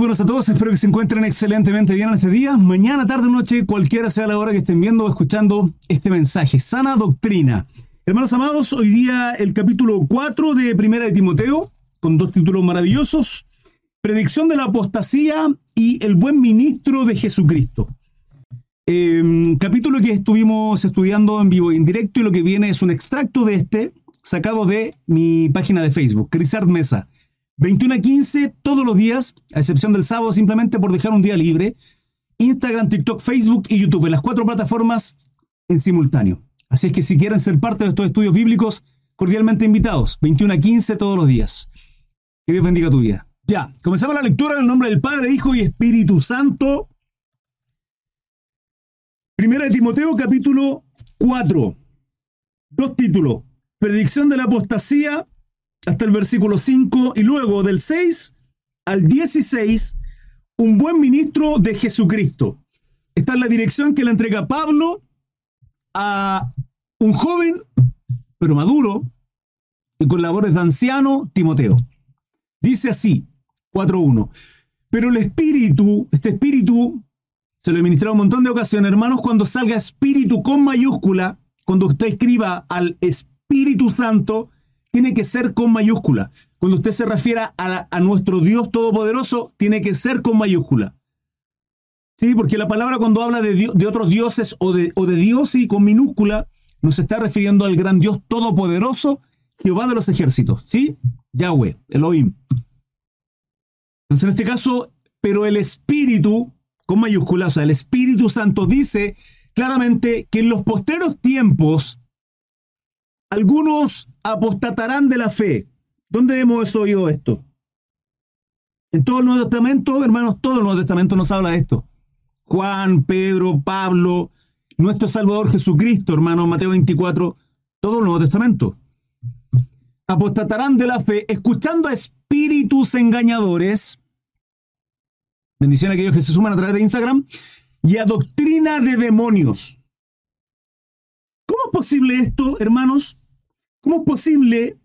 buenos a todos, espero que se encuentren excelentemente bien en este día. Mañana, tarde, noche, cualquiera sea la hora que estén viendo o escuchando este mensaje. Sana doctrina. Hermanos amados, hoy día el capítulo 4 de Primera de Timoteo, con dos títulos maravillosos. Predicción de la apostasía y el buen ministro de Jesucristo. Em, capítulo que estuvimos estudiando en vivo y en directo y lo que viene es un extracto de este sacado de mi página de Facebook, Crisart Mesa. 21 a 15 todos los días, a excepción del sábado, simplemente por dejar un día libre. Instagram, TikTok, Facebook y YouTube, las cuatro plataformas en simultáneo. Así es que si quieren ser parte de estos estudios bíblicos, cordialmente invitados. 21 a 15 todos los días. Que Dios bendiga tu vida. Ya, comenzamos la lectura en el nombre del Padre, Hijo y Espíritu Santo. Primera de Timoteo, capítulo 4. Dos títulos. Predicción de la apostasía hasta el versículo 5 y luego del 6 al 16, un buen ministro de Jesucristo. Esta es la dirección que le entrega Pablo a un joven, pero maduro, y con labores de anciano, Timoteo. Dice así, 4.1. Pero el espíritu, este espíritu, se lo he ministrado un montón de ocasiones, hermanos, cuando salga espíritu con mayúscula, cuando usted escriba al Espíritu Santo, tiene que ser con mayúscula. Cuando usted se refiera a, nuestro Dios Todopoderoso, tiene que ser con mayúscula. Sí, porque la palabra cuando habla de, de otros dioses o de, o de Dios y con minúscula, nos está refiriendo al gran Dios Todopoderoso, Jehová de los ejércitos. ¿Sí? Yahweh, Elohim. Entonces, en este caso, pero el Espíritu, con mayúscula, o sea, el Espíritu Santo dice claramente que en los posteros tiempos algunos apostatarán de la fe. ¿Dónde hemos oído esto? En todo el Nuevo Testamento, hermanos, todo el Nuevo Testamento nos habla de esto. Juan, Pedro, Pablo, nuestro Salvador Jesucristo, hermano, Mateo 24, todo el Nuevo Testamento. Apostatarán de la fe, escuchando a espíritus engañadores. Bendición a aquellos que se suman a través de Instagram. Y a doctrina de demonios. ¿Cómo es posible esto, hermanos? ¿Cómo es posible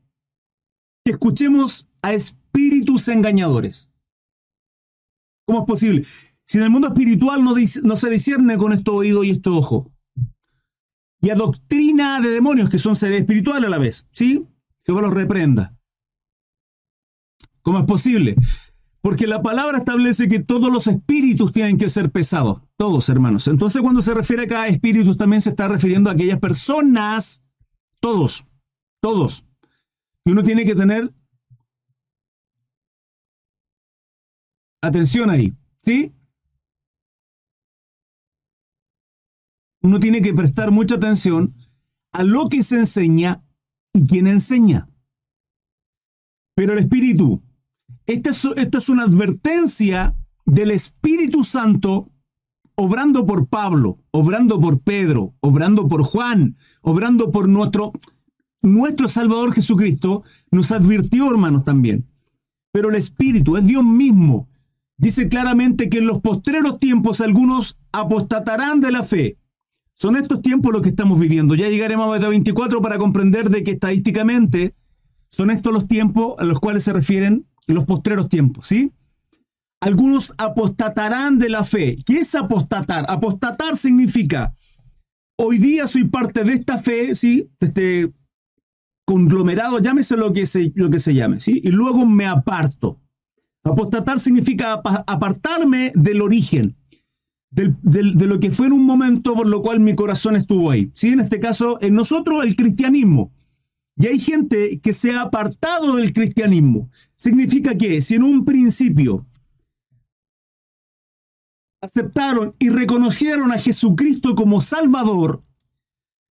que escuchemos a espíritus engañadores? ¿Cómo es posible? Si en el mundo espiritual no, se discierne con esto oído y esto ojo. Y a doctrina de demonios, que son seres espirituales a la vez, ¿sí? Jehová los reprenda. ¿Cómo es posible? Porque la palabra establece que todos los espíritus tienen que ser pesados. Todos, hermanos. Entonces, cuando se refiere acá a espíritus, también se está refiriendo a aquellas personas, todos, todos. Y uno tiene que tener atención ahí, ¿sí? Uno tiene que prestar mucha atención a lo que se enseña y quién enseña. Pero el Espíritu, esta es, esta es una advertencia del Espíritu Santo obrando por Pablo, obrando por Pedro, obrando por Juan, obrando por nuestro nuestro Salvador Jesucristo nos advirtió, hermanos, también. Pero el Espíritu es Dios mismo. Dice claramente que en los postreros tiempos algunos apostatarán de la fe. Son estos tiempos los que estamos viviendo. Ya llegaremos a Mateo 24 para comprender de que estadísticamente son estos los tiempos a los cuales se refieren los postreros tiempos, ¿sí? Algunos apostatarán de la fe. ¿Qué es apostatar? Apostatar significa, hoy día soy parte de esta fe, ¿sí? Este conglomerado, llámese lo que se, lo que se llame, ¿sí? Y luego me aparto. Apostatar significa apartarme del origen, de lo que fue en un momento por lo cual mi corazón estuvo ahí. ¿sí? En este caso, en nosotros el cristianismo. Y hay gente que se ha apartado del cristianismo. Significa que si en un principio aceptaron y reconocieron a Jesucristo como Salvador,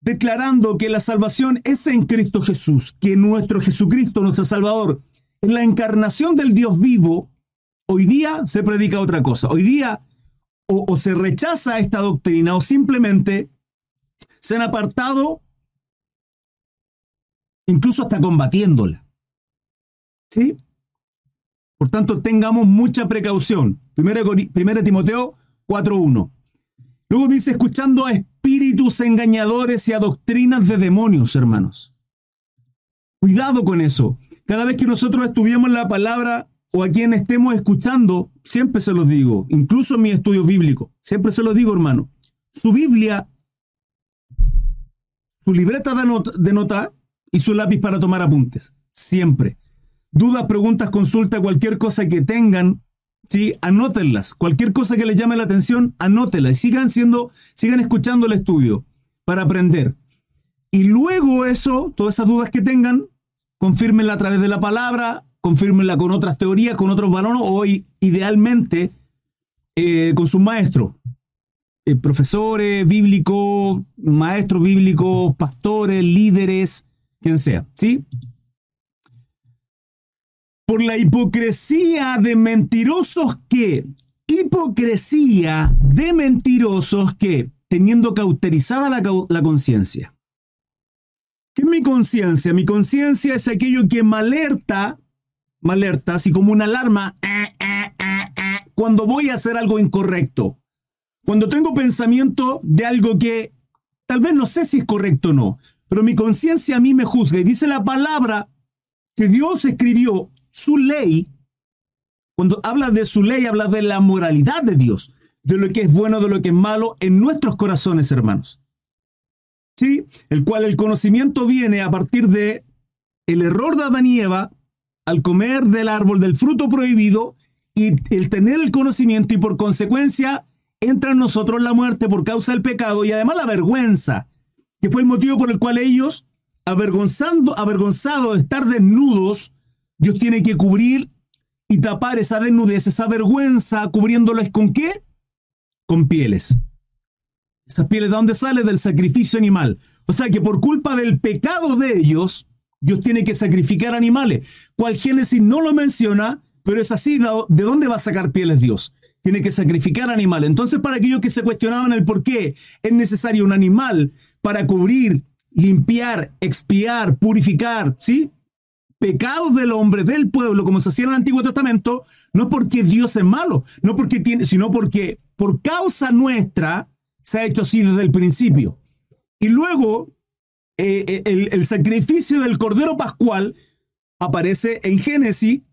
declarando que la salvación es en Cristo Jesús, que nuestro Jesucristo, nuestro Salvador, es la encarnación del Dios vivo, hoy día se predica otra cosa. Hoy día o, se rechaza esta doctrina o simplemente se han apartado incluso hasta combatiéndola. ¿Sí? Por tanto, tengamos mucha precaución. Primera, primera Timoteo 4.1. Luego dice, escuchando a espíritus engañadores y a doctrinas de demonios, hermanos. Cuidado con eso. Cada vez que nosotros estuviéramos la palabra o a quien estemos escuchando, siempre se los digo, incluso en mi estudio bíblico, siempre se los digo, hermano, su Biblia, su libreta de de nota y su lápiz para tomar apuntes, siempre. Dudas, preguntas, consulta, cualquier cosa que tengan, ¿sí? Anótenlas. Cualquier cosa que les llame la atención, anótenla y sigan siendo, sigan escuchando el estudio para aprender. Y luego eso, todas esas dudas que tengan, confírmenla a través de la palabra, confírmenla con otras teorías, con otros valores, o idealmente eh, con sus maestros. Eh, profesores bíblicos, maestros bíblicos, pastores, líderes, quien sea, ¿sí? Por la hipocresía de mentirosos que, hipocresía de mentirosos que, teniendo cauterizada la, la conciencia. ¿Qué es mi conciencia? Mi conciencia es aquello que me alerta, me alerta, así como una alarma, eh, eh, eh, cuando voy a hacer algo incorrecto. Cuando tengo pensamiento de algo que tal vez no sé si es correcto o no, pero mi conciencia a mí me juzga y dice la palabra que Dios escribió su ley. Cuando habla de su ley, habla de la moralidad de Dios, de lo que es bueno, de lo que es malo en nuestros corazones, hermanos. ¿Sí? El cual el conocimiento viene a partir de el error de Adán y Eva al comer del árbol del fruto prohibido y el tener el conocimiento y por consecuencia entra en nosotros la muerte por causa del pecado y además la vergüenza que fue el motivo por el cual ellos, avergonzando, avergonzados de estar desnudos, Dios tiene que cubrir y tapar esa desnudez, esa vergüenza, cubriéndoles con qué? Con pieles. Esas pieles de dónde sale? Del sacrificio animal. O sea que por culpa del pecado de ellos, Dios tiene que sacrificar animales. Cual Génesis no lo menciona, pero es así. ¿De dónde va a sacar pieles Dios? tiene que sacrificar animales. Entonces, para aquellos que se cuestionaban el por qué es necesario un animal para cubrir, limpiar, expiar, purificar, ¿sí? Pecados del hombre, del pueblo, como se hacía en el Antiguo Testamento, no porque Dios es malo, no porque tiene, sino porque por causa nuestra se ha hecho así desde el principio. Y luego, eh, eh, el, sacrificio del Cordero Pascual aparece en Génesis,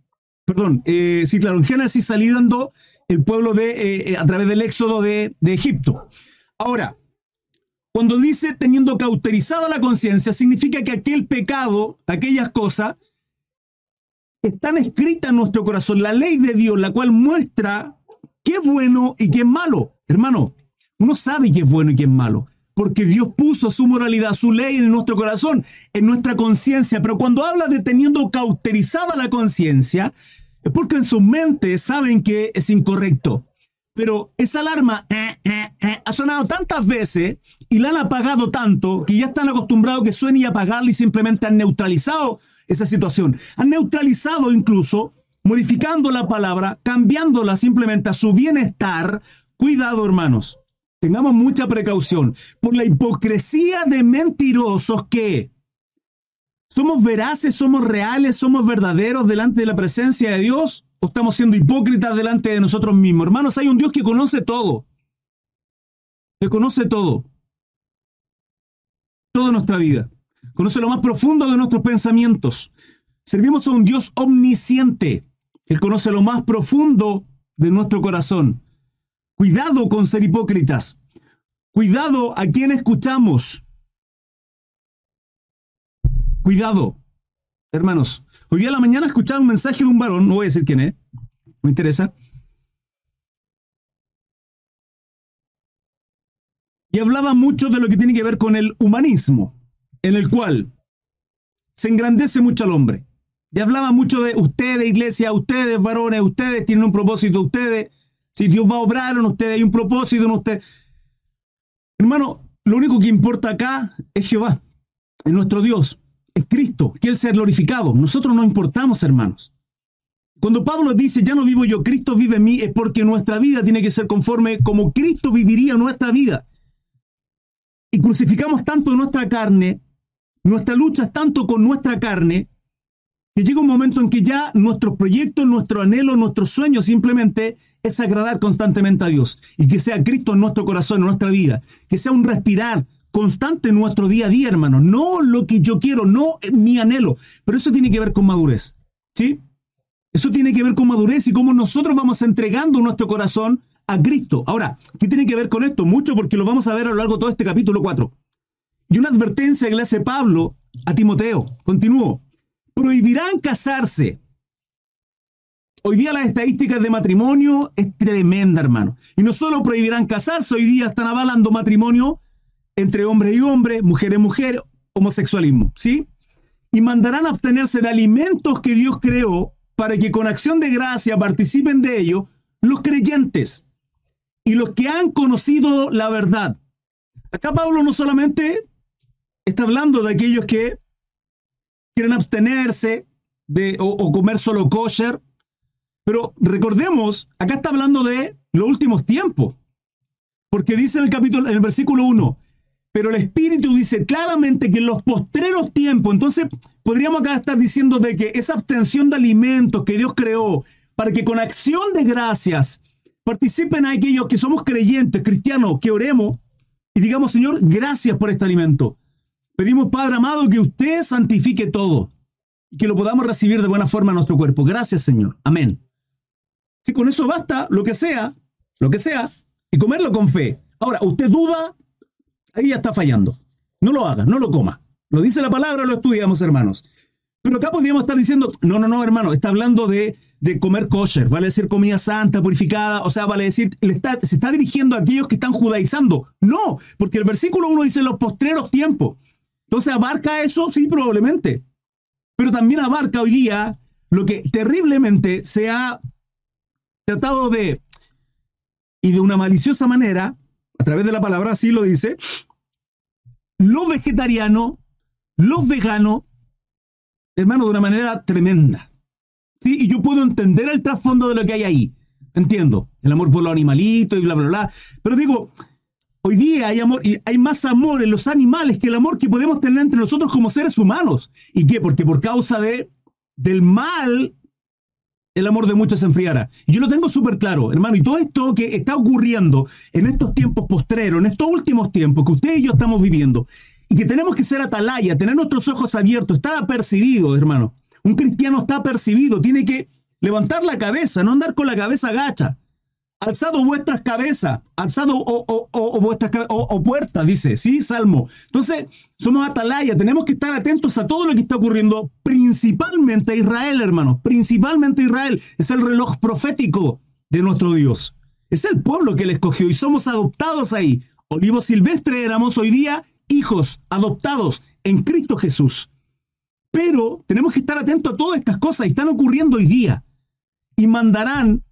perdón, eh, sí, claro, en Génesis saliendo el pueblo de, a través del éxodo de, de Egipto. Ahora, cuando dice teniendo cauterizada la conciencia, significa que aquel pecado, aquellas cosas, están escritas en nuestro corazón. La ley de Dios, la cual muestra qué es bueno y qué es malo. Hermano, uno sabe qué es bueno y qué es malo. Porque Dios puso su moralidad, su ley en nuestro corazón, en nuestra conciencia. Pero cuando habla de teniendo cauterizada la conciencia, es porque en su mente saben que es incorrecto. Pero esa alarma eh, eh, eh, ha sonado tantas veces y la han apagado tanto que ya están acostumbrados que suene y apagarla y simplemente han neutralizado esa situación. Han neutralizado incluso modificando la palabra, cambiándola simplemente a su bienestar. Cuidado, hermanos. Tengamos mucha precaución por la hipocresía de mentirosos que ¿Somos veraces, somos reales, somos verdaderos delante de la presencia de Dios? ¿O estamos siendo hipócritas delante de nosotros mismos? Hermanos, hay un Dios que conoce todo. Que conoce todo. Toda nuestra vida. Conoce lo más profundo de nuestros pensamientos. Servimos a un Dios omnisciente. Él conoce lo más profundo de nuestro corazón. Cuidado con ser hipócritas. Cuidado a quien escuchamos. Cuidado, hermanos. Hoy día a la mañana escuchaba un mensaje de un varón, no voy a decir quién es, me interesa. Y hablaba mucho de lo que tiene que ver con el humanismo, en el cual se engrandece mucho al hombre. Y hablaba mucho de ustedes, iglesia, ustedes, varones, ustedes tienen un propósito, ustedes, si Dios va a obrar en ustedes, hay un propósito en ustedes. Hermano, lo único que importa acá es Jehová, es nuestro Dios es Cristo, que Él sea glorificado. Nosotros no importamos, hermanos. Cuando Pablo dice, ya no vivo yo, Cristo vive en mí, es porque nuestra vida tiene que ser conforme como Cristo viviría nuestra vida. Y crucificamos tanto nuestra carne, nuestra lucha es tanto con nuestra carne, que llega un momento en que ya nuestros proyectos, nuestro anhelo, nuestro sueño simplemente es agradar constantemente a Dios y que sea Cristo en nuestro corazón, en nuestra vida, que sea un respirar, constante en nuestro día a día, hermano. No lo que yo quiero, no mi anhelo. Pero eso tiene que ver con madurez. ¿Sí? Eso tiene que ver con madurez y cómo nosotros vamos entregando nuestro corazón a Cristo. Ahora, ¿qué tiene que ver con esto? Mucho porque lo vamos a ver a lo largo de todo este capítulo 4. Y una advertencia que le hace Pablo a Timoteo. Continúo. Prohibirán casarse. Hoy día las estadísticas de matrimonio es tremenda, hermano. Y no solo prohibirán casarse, hoy día están avalando matrimonio entre hombres y hombres, mujer y mujer, homosexualismo, ¿sí? Y mandarán a abstenerse de alimentos que Dios creó para que con acción de gracia participen de ello los creyentes y los que han conocido la verdad. Acá Pablo no solamente está hablando de aquellos que quieren abstenerse de, o, comer solo kosher, pero recordemos, acá está hablando de los últimos tiempos, porque dice en el capítulo, en el versículo 1, pero el Espíritu dice claramente que en los postreros tiempos, entonces podríamos acá estar diciendo de que esa abstención de alimentos que Dios creó para que con acción de gracias participen aquellos que somos creyentes, cristianos, que oremos y digamos, Señor, gracias por este alimento. Pedimos, Padre amado, que usted santifique todo y que lo podamos recibir de buena forma en nuestro cuerpo. Gracias, Señor. Amén. Si con eso basta, lo que sea, lo que sea, y comerlo con fe. Ahora, usted duda, ahí ya está fallando. No lo haga, no lo coma. Lo dice la palabra, lo estudiamos, hermanos. Pero acá podríamos estar diciendo, no, no, no, hermano, está hablando de, de comer kosher, vale decir comida santa, purificada, o sea, vale decir, se está dirigiendo a aquellos que están judaizando. No, porque el versículo 1 dice los postreros tiempos. Entonces, ¿abarca eso? Sí, probablemente. Pero también abarca hoy día lo que terriblemente se ha tratado de, y de una maliciosa manera, a través de la palabra así lo dice, los vegetarianos, los veganos, hermano, de una manera tremenda. ¿Sí? Y yo puedo entender el trasfondo de lo que hay ahí. Entiendo. El amor por los animalitos y bla, bla, bla. Pero digo, hoy día hay amor, y hay más amor en los animales que el amor que podemos tener entre nosotros como seres humanos. ¿Y qué? Porque por causa de, del mal el amor de muchos se enfriará. Y yo lo tengo súper claro, hermano, y todo esto que está ocurriendo en estos tiempos postreros, en estos últimos tiempos que usted y yo estamos viviendo, y que tenemos que ser atalaya, tener nuestros ojos abiertos, estar apercibido, hermano. Un cristiano está apercibido, tiene que levantar la cabeza, no andar con la cabeza gacha. Alzado vuestras cabezas, alzado o, o, vuestras o, puertas, dice, ¿sí? Salmo. Entonces, somos atalaya, tenemos que estar atentos a todo lo que está ocurriendo, principalmente a Israel, hermanos, principalmente a Israel. Es el reloj profético de nuestro Dios. Es el pueblo que le escogió y somos adoptados ahí. Olivo silvestre éramos hoy día hijos adoptados en Cristo Jesús. Pero tenemos que estar atentos a todas estas cosas y están ocurriendo hoy día. Y mandarán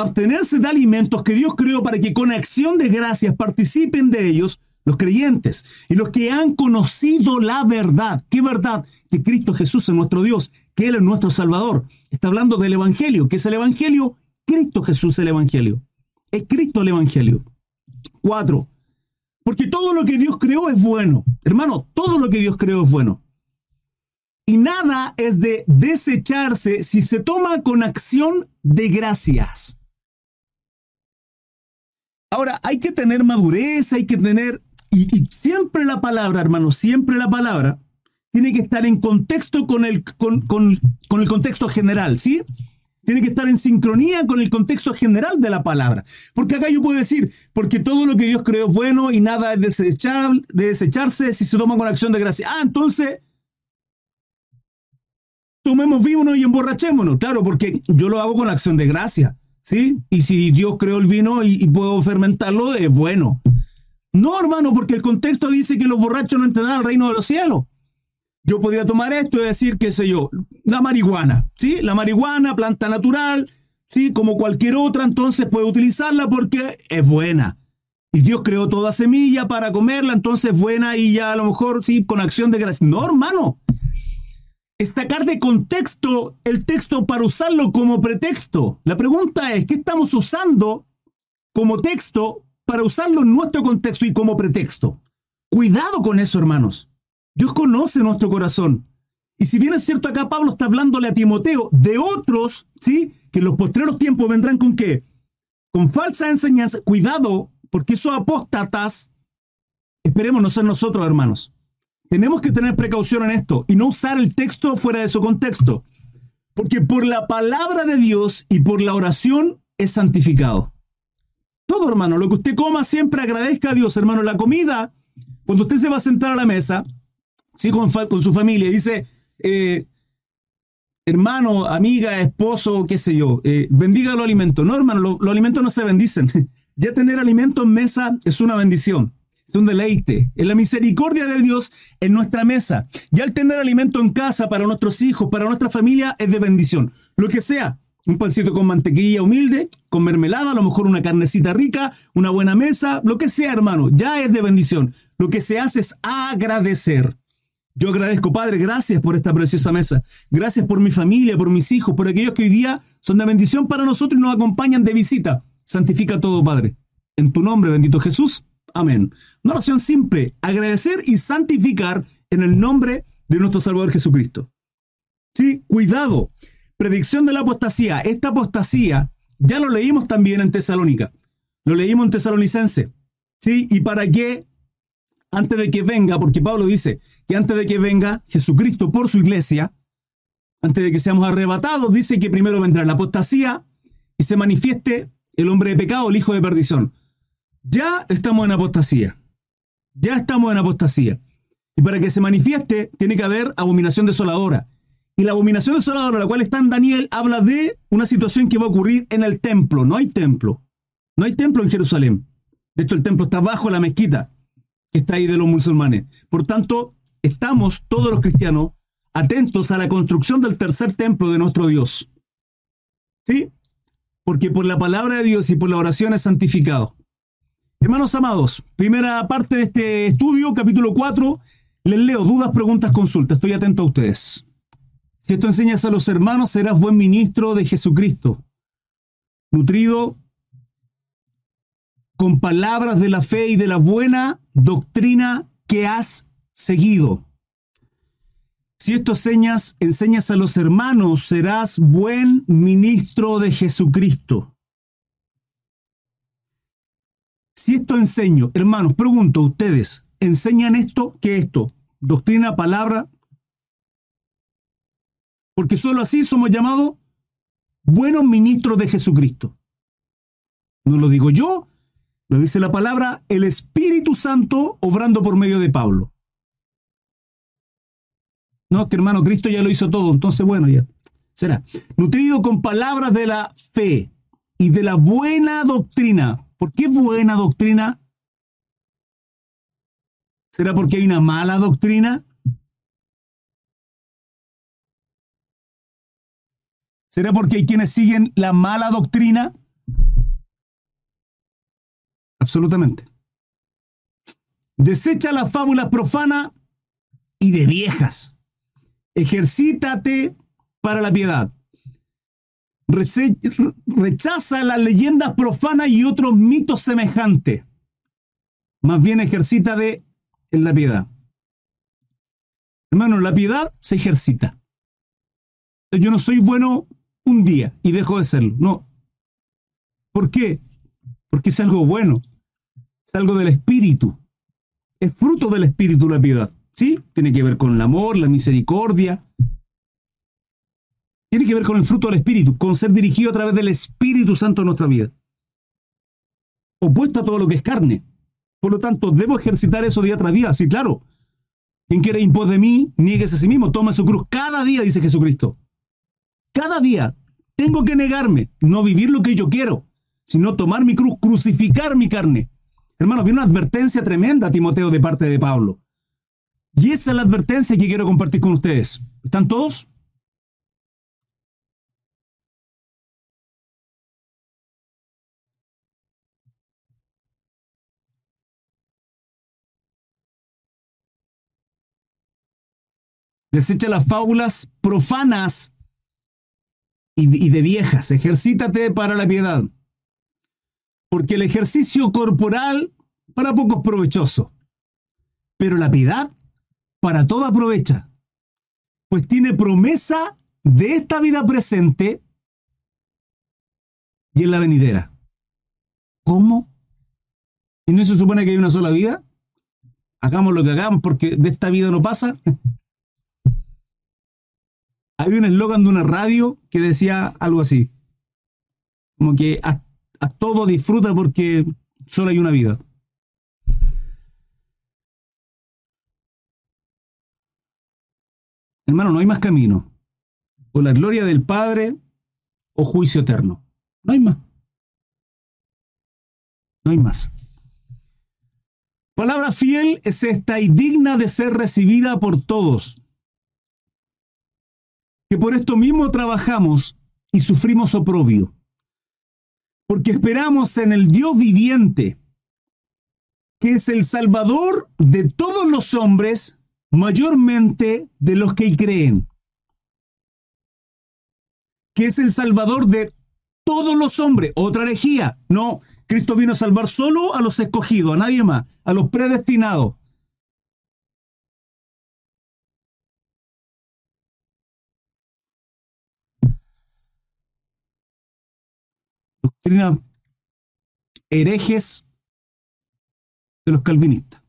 abstenerse de alimentos que Dios creó para que con acción de gracias participen de ellos los creyentes y los que han conocido la verdad. ¿Qué verdad? Que Cristo Jesús es nuestro Dios, que Él es nuestro Salvador. Está hablando del Evangelio. ¿Qué es el Evangelio? Cristo Jesús es el Evangelio. Es Cristo el Evangelio. Cuatro. Porque todo lo que Dios creó es bueno. Hermano, todo lo que Dios creó es bueno. Y nada es de desecharse si se toma con acción de gracias. Ahora, hay que tener madurez, hay que tener, y, siempre la palabra, hermano, siempre la palabra tiene que estar en contexto con el, con, con el contexto general, ¿sí? Tiene que estar en sincronía con el contexto general de la palabra. Porque acá yo puedo decir, porque todo lo que Dios creó es bueno y nada es desechable, de desecharse si se toma con acción de gracia. Ah, entonces, tomemos vino y emborrachémonos. Claro, porque yo lo hago con acción de gracia. ¿Sí? Y si Dios creó el vino y, puedo fermentarlo, es bueno. No, hermano, porque el contexto dice que los borrachos no entrarán al reino de los cielos. Yo podría tomar esto y decir, qué sé yo, la marihuana, ¿sí? La marihuana, planta natural, ¿sí? Como cualquier otra, entonces puede utilizarla porque es buena. Y Dios creó toda semilla para comerla, entonces es buena y ya a lo mejor, sí, con acción de gracia. No, hermano sacar de contexto el texto para usarlo como pretexto. La pregunta es, ¿qué estamos usando como texto para usarlo en nuestro contexto y como pretexto? Cuidado con eso, hermanos. Dios conoce nuestro corazón. Y si bien es cierto acá Pablo está hablándole a Timoteo de otros, ¿sí? Que en los postreros tiempos vendrán con qué? Con falsa enseñanza. Cuidado, porque esos apóstatas, esperemos no ser nosotros, hermanos. Tenemos que tener precaución en esto y no usar el texto fuera de su contexto. Porque por la palabra de Dios y por la oración es santificado. Todo, hermano, lo que usted coma siempre agradezca a Dios, hermano. La comida, cuando usted se va a sentar a la mesa, sí, con, su familia, dice, eh, hermano, amiga, esposo, qué sé yo, eh, bendiga los alimentos. No, hermano, los alimentos no se bendicen. ya tener alimento en mesa es una bendición un deleite, es la misericordia de Dios en nuestra mesa. Y al tener alimento en casa para nuestros hijos, para nuestra familia, es de bendición. Lo que sea, un pancito con mantequilla humilde, con mermelada, a lo mejor una carnecita rica, una buena mesa, lo que sea, hermano, ya es de bendición. Lo que se hace es agradecer. Yo agradezco, Padre, gracias por esta preciosa mesa. Gracias por mi familia, por mis hijos, por aquellos que hoy día son de bendición para nosotros y nos acompañan de visita. Santifica todo, Padre. En tu nombre, bendito Jesús. Amén. Una oración simple, agradecer y santificar en el nombre de nuestro Salvador Jesucristo. Sí, cuidado. Predicción de la apostasía. Esta apostasía ya lo leímos también en Tesalónica. Lo leímos en Tesalonicense. ¿Sí? ¿Y para qué? Antes de que venga, porque Pablo dice que antes de que venga Jesucristo por su iglesia, antes de que seamos arrebatados, dice que primero vendrá la apostasía y se manifieste el hombre de pecado, el hijo de perdición. Ya estamos en apostasía. Ya estamos en apostasía. Y para que se manifieste, tiene que haber abominación desoladora. Y la abominación desoladora, la cual está en Daniel, habla de una situación que va a ocurrir en el templo. No hay templo. No hay templo en Jerusalén. De hecho, el templo está bajo la mezquita que está ahí de los musulmanes. Por tanto, estamos todos los cristianos atentos a la construcción del tercer templo de nuestro Dios. ¿Sí? Porque por la palabra de Dios y por la oración es santificado. Hermanos amados, primera parte de este estudio, capítulo 4, les leo dudas, preguntas, consultas. Estoy atento a ustedes. Si esto enseñas a los hermanos, serás buen ministro de Jesucristo, nutrido con palabras de la fe y de la buena doctrina que has seguido. Si esto enseñas, enseñas a los hermanos, serás buen ministro de Jesucristo. Si esto enseño, hermanos, pregunto, ¿ustedes enseñan esto? ¿Qué es esto? ¿Doctrina, palabra? Porque solo así somos llamados buenos ministros de Jesucristo. No lo digo yo, lo dice la palabra, el Espíritu Santo obrando por medio de Pablo. No, que hermano, Cristo ya lo hizo todo, entonces bueno, ya será. Nutrido con palabras de la fe y de la buena doctrina. ¿Por qué buena doctrina? ¿Será porque hay una mala doctrina? ¿Será porque hay quienes siguen la mala doctrina? Absolutamente. Desecha la fábula profana y de viejas. Ejercítate para la piedad rechaza las leyendas profanas y otros mitos semejantes. Más bien ejercita de la piedad. Hermano, la piedad se ejercita. Yo no soy bueno un día y dejo de serlo. No. ¿Por qué? Porque es algo bueno. Es algo del espíritu. Es fruto del espíritu la piedad. ¿Sí? Tiene que ver con el amor, la misericordia, tiene que ver con el fruto del Espíritu, con ser dirigido a través del Espíritu Santo en nuestra vida. Opuesto a todo lo que es carne. Por lo tanto, debo ejercitar eso día tras día. Sí, claro. Quien quiere impos de mí, nieguese a sí mismo, toma su cruz cada día, dice Jesucristo. Cada día tengo que negarme, no vivir lo que yo quiero, sino tomar mi cruz, crucificar mi carne. Hermanos, viene una advertencia tremenda, Timoteo, de parte de Pablo. Y esa es la advertencia que quiero compartir con ustedes. ¿Están todos? Desecha las fábulas profanas y, de viejas. Ejercítate para la piedad. Porque el ejercicio corporal para poco es provechoso. Pero la piedad para todo aprovecha. Pues tiene promesa de esta vida presente y en la venidera. ¿Cómo? ¿Y no se supone que hay una sola vida? Hagamos lo que hagamos porque de esta vida no pasa. Había un eslogan de una radio que decía algo así. Como que a, a todo disfruta porque solo hay una vida. Hermano, no hay más camino. O la gloria del Padre o juicio eterno. No hay más. No hay más. Palabra fiel es esta y digna de ser recibida por todos. Que por esto mismo trabajamos y sufrimos oprobio. Porque esperamos en el Dios viviente, que es el Salvador de todos los hombres, mayormente de los que creen. Que es el Salvador de todos los hombres. Otra herejía. No, Cristo vino a salvar solo a los escogidos, a nadie más, a los predestinados. Doctrina herejes de los calvinistas.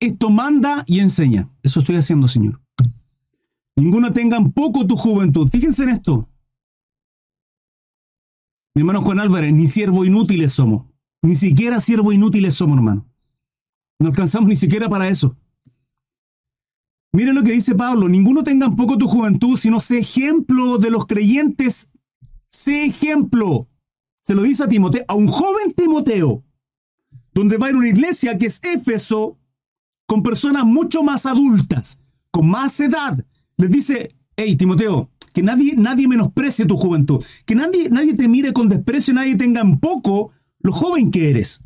Esto manda y enseña. Eso estoy haciendo, Señor. Ninguno tenga en poco tu juventud. Fíjense en esto. Mi hermano Juan Álvarez, ni siervo inútiles somos. Ni siquiera siervo inútiles somos, hermano. No alcanzamos ni siquiera para eso. Miren lo que dice Pablo, ninguno tenga en poco tu juventud, sino sé ejemplo de los creyentes. Sé ejemplo. Se lo dice a Timoteo, a un joven Timoteo, donde va a ir una iglesia que es Éfeso, con personas mucho más adultas, con más edad, les dice, hey Timoteo, que nadie, nadie menosprecie tu juventud, que nadie, nadie te mire con desprecio, nadie tenga en poco lo joven que eres,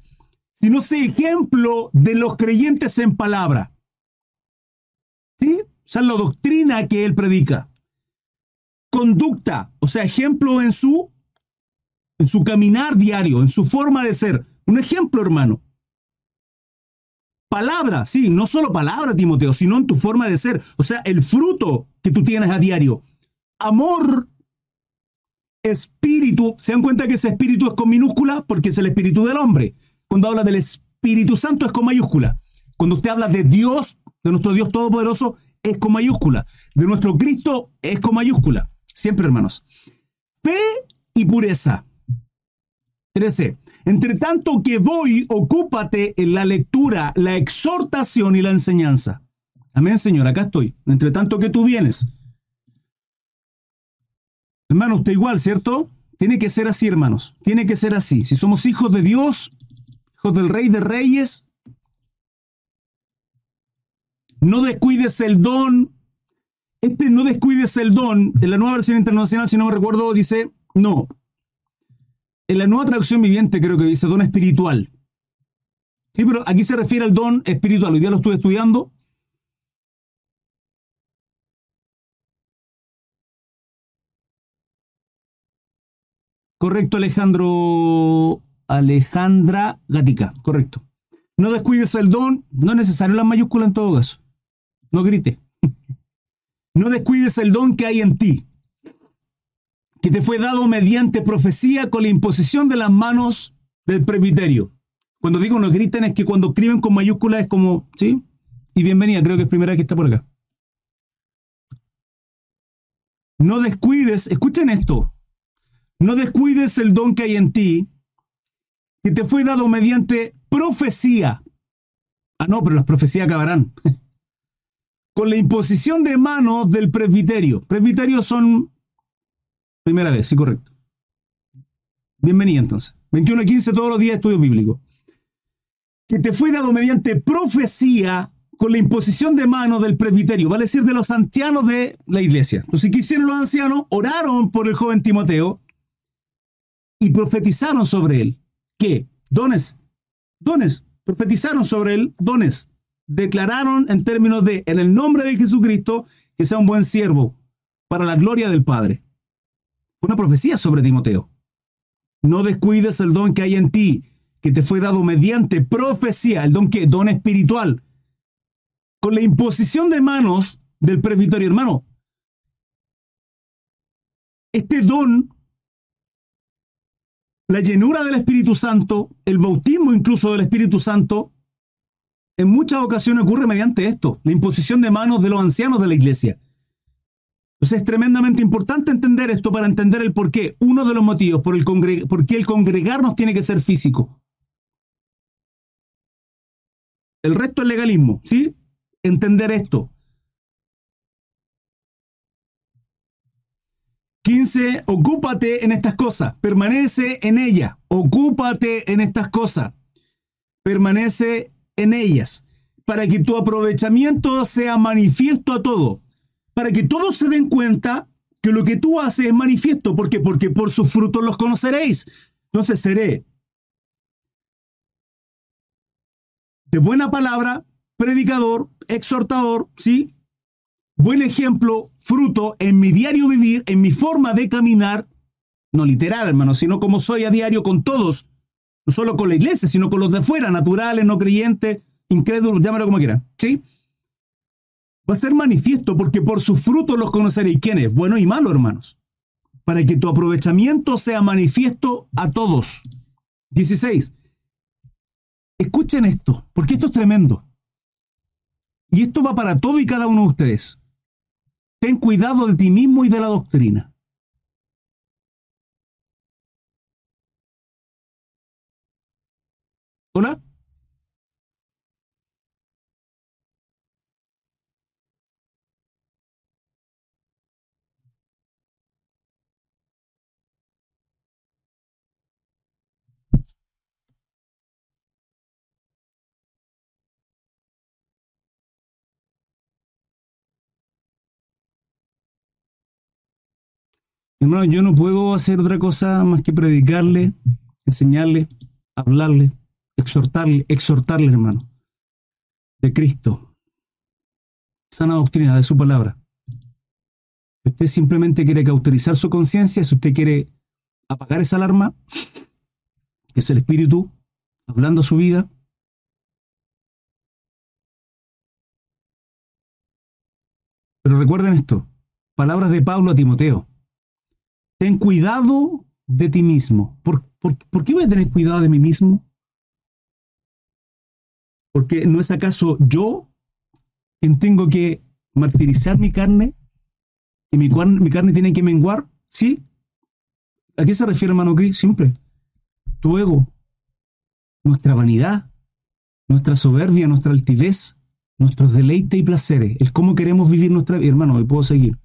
sino sé ejemplo de los creyentes en palabra. Sea, la doctrina que él predica. Conducta, o sea, ejemplo en su, en su caminar diario, en su forma de ser. Un ejemplo, hermano. Palabra, sí, no solo palabra, Timoteo, sino en tu forma de ser. O sea, el fruto que tú tienes a diario. Amor, espíritu. ¿Se dan cuenta que ese espíritu es con minúscula? Porque es el espíritu del hombre. Cuando habla del Espíritu Santo es con mayúscula. Cuando usted habla de Dios, de nuestro Dios Todopoderoso, es con mayúscula. De nuestro Cristo es con mayúscula. Siempre, hermanos. Fe y pureza. 13. Entre tanto que voy, ocúpate en la lectura, la exhortación y la enseñanza. Amén, Señor, acá estoy. Entre tanto que tú vienes. Hermano, usted igual, ¿cierto? Tiene que ser así, hermanos. Tiene que ser así. Si somos hijos de Dios, hijos del Rey de Reyes, no descuides el don. Este no descuides el don, en la nueva versión internacional, si no me recuerdo, dice, no, en la nueva traducción viviente creo que dice don espiritual. Sí, pero aquí se refiere al don espiritual. Hoy día lo estuve estudiando. Correcto, Alejandro. Alejandra Gatica, correcto. No descuides el don, no es necesario la mayúscula en todo caso. No grite. No descuides el don que hay en ti que te fue dado mediante profecía con la imposición de las manos del presbiterio. Cuando digo no griten es que cuando escriben con mayúsculas es como, ¿sí? Y bienvenida, creo que es primera vez que está por acá. No descuides, escuchen esto, no descuides el don que hay en ti, que te fue dado mediante profecía. Ah, no, pero las profecías acabarán. Con la imposición de manos del presbiterio. Presbiterios son Primera vez, sí, correcto. Bienvenida entonces. 21 y 15 todos los días estudio bíblico. Que te fue dado mediante profecía con la imposición de mano del presbiterio, vale decir de los ancianos de la iglesia. Entonces, ¿qué hicieron los ancianos? Oraron por el joven Timoteo y profetizaron sobre él. ¿Qué? Dones. Dones. Profetizaron sobre él dones. Declararon en términos de, en el nombre de Jesucristo, que sea un buen siervo para la gloria del Padre una profecía sobre Timoteo. No descuides el don que hay en ti, que te fue dado mediante profecía, el don que don espiritual, con la imposición de manos del presbiterio, hermano. Este don, la llenura del Espíritu Santo, el bautismo incluso del Espíritu Santo, en muchas ocasiones ocurre mediante esto, la imposición de manos de los ancianos de la iglesia. Entonces es tremendamente importante entender esto para entender el por qué. Uno de los motivos por, el por qué el congregarnos tiene que ser físico. El resto es legalismo, ¿sí? Entender esto. 15. Ocúpate en estas cosas. Permanece en ellas. Ocúpate en estas cosas. Permanece en ellas. Para que tu aprovechamiento sea manifiesto a todo. Para que todos se den cuenta que lo que tú haces es manifiesto. ¿Por qué? Porque por sus frutos los conoceréis. Entonces seré de buena palabra, predicador, exhortador, ¿sí? Buen ejemplo, fruto en mi diario vivir, en mi forma de caminar, no literal, hermano, sino como soy a diario con todos, no solo con la iglesia, sino con los de afuera, naturales, no creyentes, incrédulos, llámalo como quieran, ¿sí? Va a ser manifiesto porque por sus frutos los conoceréis. ¿Quién es? Bueno y malo, hermanos. Para que tu aprovechamiento sea manifiesto a todos. 16. Escuchen esto, porque esto es tremendo. Y esto va para todo y cada uno de ustedes. Ten cuidado de ti mismo y de la doctrina. Hermano, yo no puedo hacer otra cosa más que predicarle, enseñarle, hablarle, exhortarle, exhortarle, hermano, de Cristo. Sana doctrina de su palabra. Si usted simplemente quiere cauterizar su conciencia, si usted quiere apagar esa alarma, que es el Espíritu hablando a su vida, Pero recuerden esto, palabras de Pablo a Timoteo ten cuidado de ti mismo. ¿Por, qué voy a tener cuidado de mí mismo? Porque no es acaso yo quien tengo que martirizar mi carne y mi, carne tiene que menguar, ¿sí? ¿A qué se refiere, hermano Cris? Siempre. Tu ego, nuestra vanidad, nuestra soberbia, nuestra altivez, nuestros deleites y placeres, el cómo queremos vivir nuestra vida. Hermano, me puedo seguir.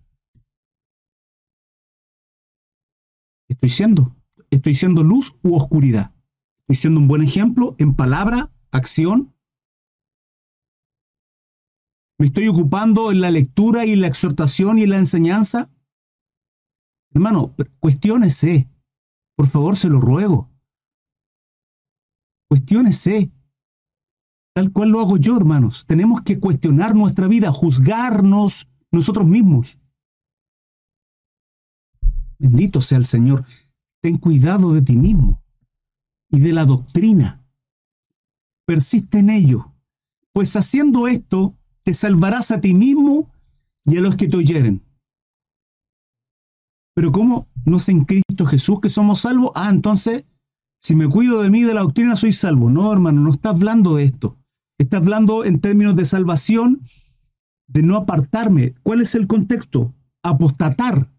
estoy siendo? ¿Estoy siendo luz u oscuridad? ¿Estoy siendo un buen ejemplo en palabra, acción? ¿Me estoy ocupando en la lectura y la exhortación y la enseñanza? Hermano, cuestiónese. Por favor, se lo ruego. Cuestiónese. Tal cual lo hago yo, hermanos. Tenemos que cuestionar nuestra vida, juzgarnos nosotros mismos. Bendito sea el Señor. Ten cuidado de ti mismo y de la doctrina. Persiste en ello, pues haciendo esto te salvarás a ti mismo y a los que te oyeren. Pero ¿cómo no sé en Cristo Jesús que somos salvos? Ah, entonces, si me cuido de mí de la doctrina, soy salvo. No, hermano, no está hablando de esto. Está hablando en términos de salvación, de no apartarme. ¿Cuál es el contexto? Apostatar.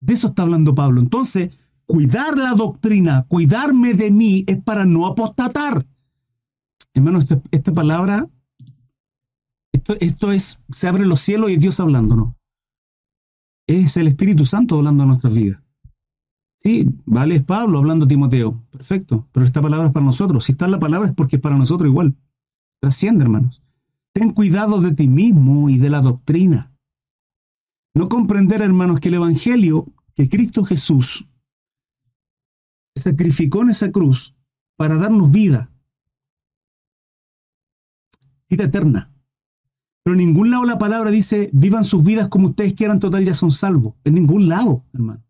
De eso está hablando Pablo. Entonces, cuidar la doctrina, cuidarme de mí, es para no apostatar. Hermano, esta, palabra, esto, esto, es, se abren los cielos y Dios hablándonos. Es el Espíritu Santo hablando en nuestras vidas. Sí, vale, es Pablo hablando a Timoteo. Perfecto, pero esta palabra es para nosotros. Si está en la palabra es porque es para nosotros igual. Trasciende, hermanos. Ten cuidado de ti mismo y de la doctrina. No comprender, hermanos, que el Evangelio, que Cristo Jesús sacrificó en esa cruz para darnos vida, vida eterna. Pero en ningún lado la palabra dice, vivan sus vidas como ustedes quieran, total ya son salvos. En ningún lado, hermano.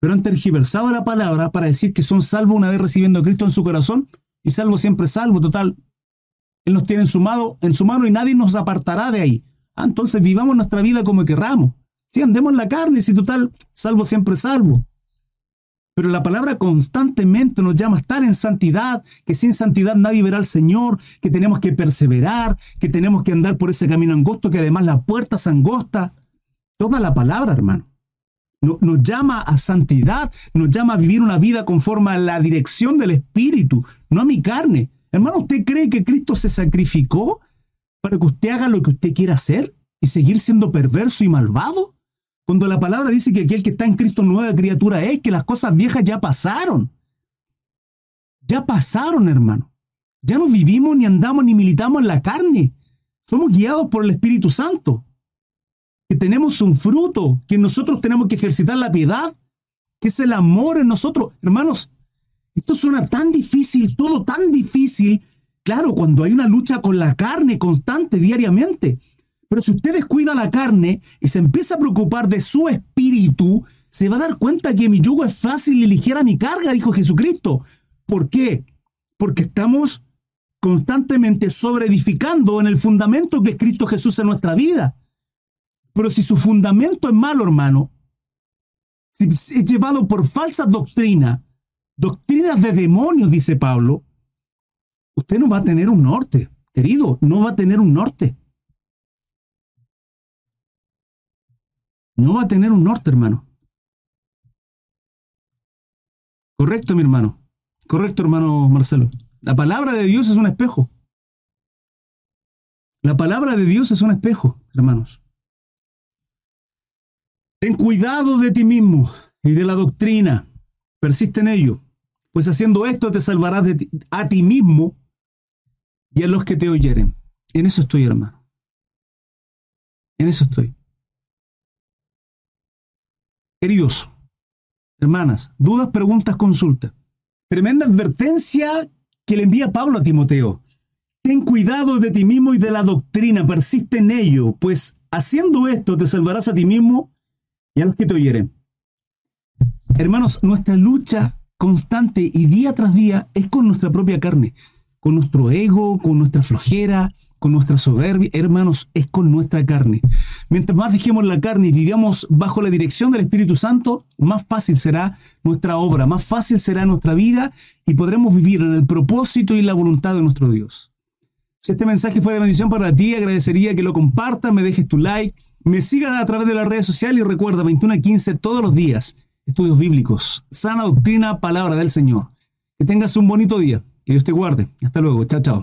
Pero han tergiversado la palabra para decir que son salvos una vez recibiendo a Cristo en su corazón y salvo siempre salvo, total. Él nos tiene en su, mano, en su mano y nadie nos apartará de ahí. Ah, entonces vivamos nuestra vida como querramos. Si andemos en la carne, si total, salvo siempre salvo. Pero la palabra constantemente nos llama a estar en santidad, que sin santidad nadie verá al Señor, que tenemos que perseverar, que tenemos que andar por ese camino angosto, que además la puerta es angosta. Toda la palabra, hermano. Nos llama a santidad, nos llama a vivir una vida conforme a la dirección del Espíritu, no a mi carne. Hermano, ¿usted cree que Cristo se sacrificó para que usted haga lo que usted quiera hacer y seguir siendo perverso y malvado? Cuando la palabra dice que aquel que está en Cristo nueva criatura es, que las cosas viejas ya pasaron. Ya pasaron, hermano. Ya no vivimos ni andamos ni militamos en la carne. Somos guiados por el Espíritu Santo. Que tenemos un fruto, que nosotros tenemos que ejercitar la piedad, que es el amor en nosotros. Hermanos, esto suena tan difícil, todo tan difícil. Claro, cuando hay una lucha con la carne constante diariamente. Pero si usted descuida la carne y se empieza a preocupar de su espíritu, se va a dar cuenta que mi yugo es fácil y ligera mi carga, dijo Jesucristo. ¿Por qué? Porque estamos constantemente sobreedificando en el fundamento que es Cristo Jesús en nuestra vida. Pero si su fundamento es malo, hermano, si es llevado por falsa doctrina, doctrinas de demonios, dice Pablo, usted no va a tener un norte, querido, no va a tener un norte. No va a tener un norte, hermano. Correcto, mi hermano. Correcto, hermano Marcelo. La palabra de Dios es un espejo. La palabra de Dios es un espejo, hermanos. Ten cuidado de ti mismo y de la doctrina. Persiste en ello, pues haciendo esto te salvarás a ti mismo y a los que te oyeren. En eso estoy, hermano. En eso estoy. Queridos, hermanas, dudas, preguntas, consultas. Tremenda advertencia que le envía Pablo a Timoteo. Ten cuidado de ti mismo y de la doctrina, persiste en ello, pues haciendo esto te salvarás a ti mismo y a los que te oyeren. Hermanos, nuestra lucha constante y día tras día es con nuestra propia carne, con nuestro ego, con nuestra flojera, con nuestra soberbia, hermanos, es con nuestra carne. Mientras más dejemos la carne y vivamos bajo la dirección del Espíritu Santo, más fácil será nuestra obra, más fácil será nuestra vida y podremos vivir en el propósito y la voluntad de nuestro Dios. Si este mensaje fue de bendición para ti, agradecería que lo compartas, me dejes tu like, me sigas a través de las redes sociales y recuerda 21 a 15 todos los días, estudios bíblicos, sana doctrina, palabra del Señor. Que tengas un bonito día, que Dios te guarde. Hasta luego, chao, chao.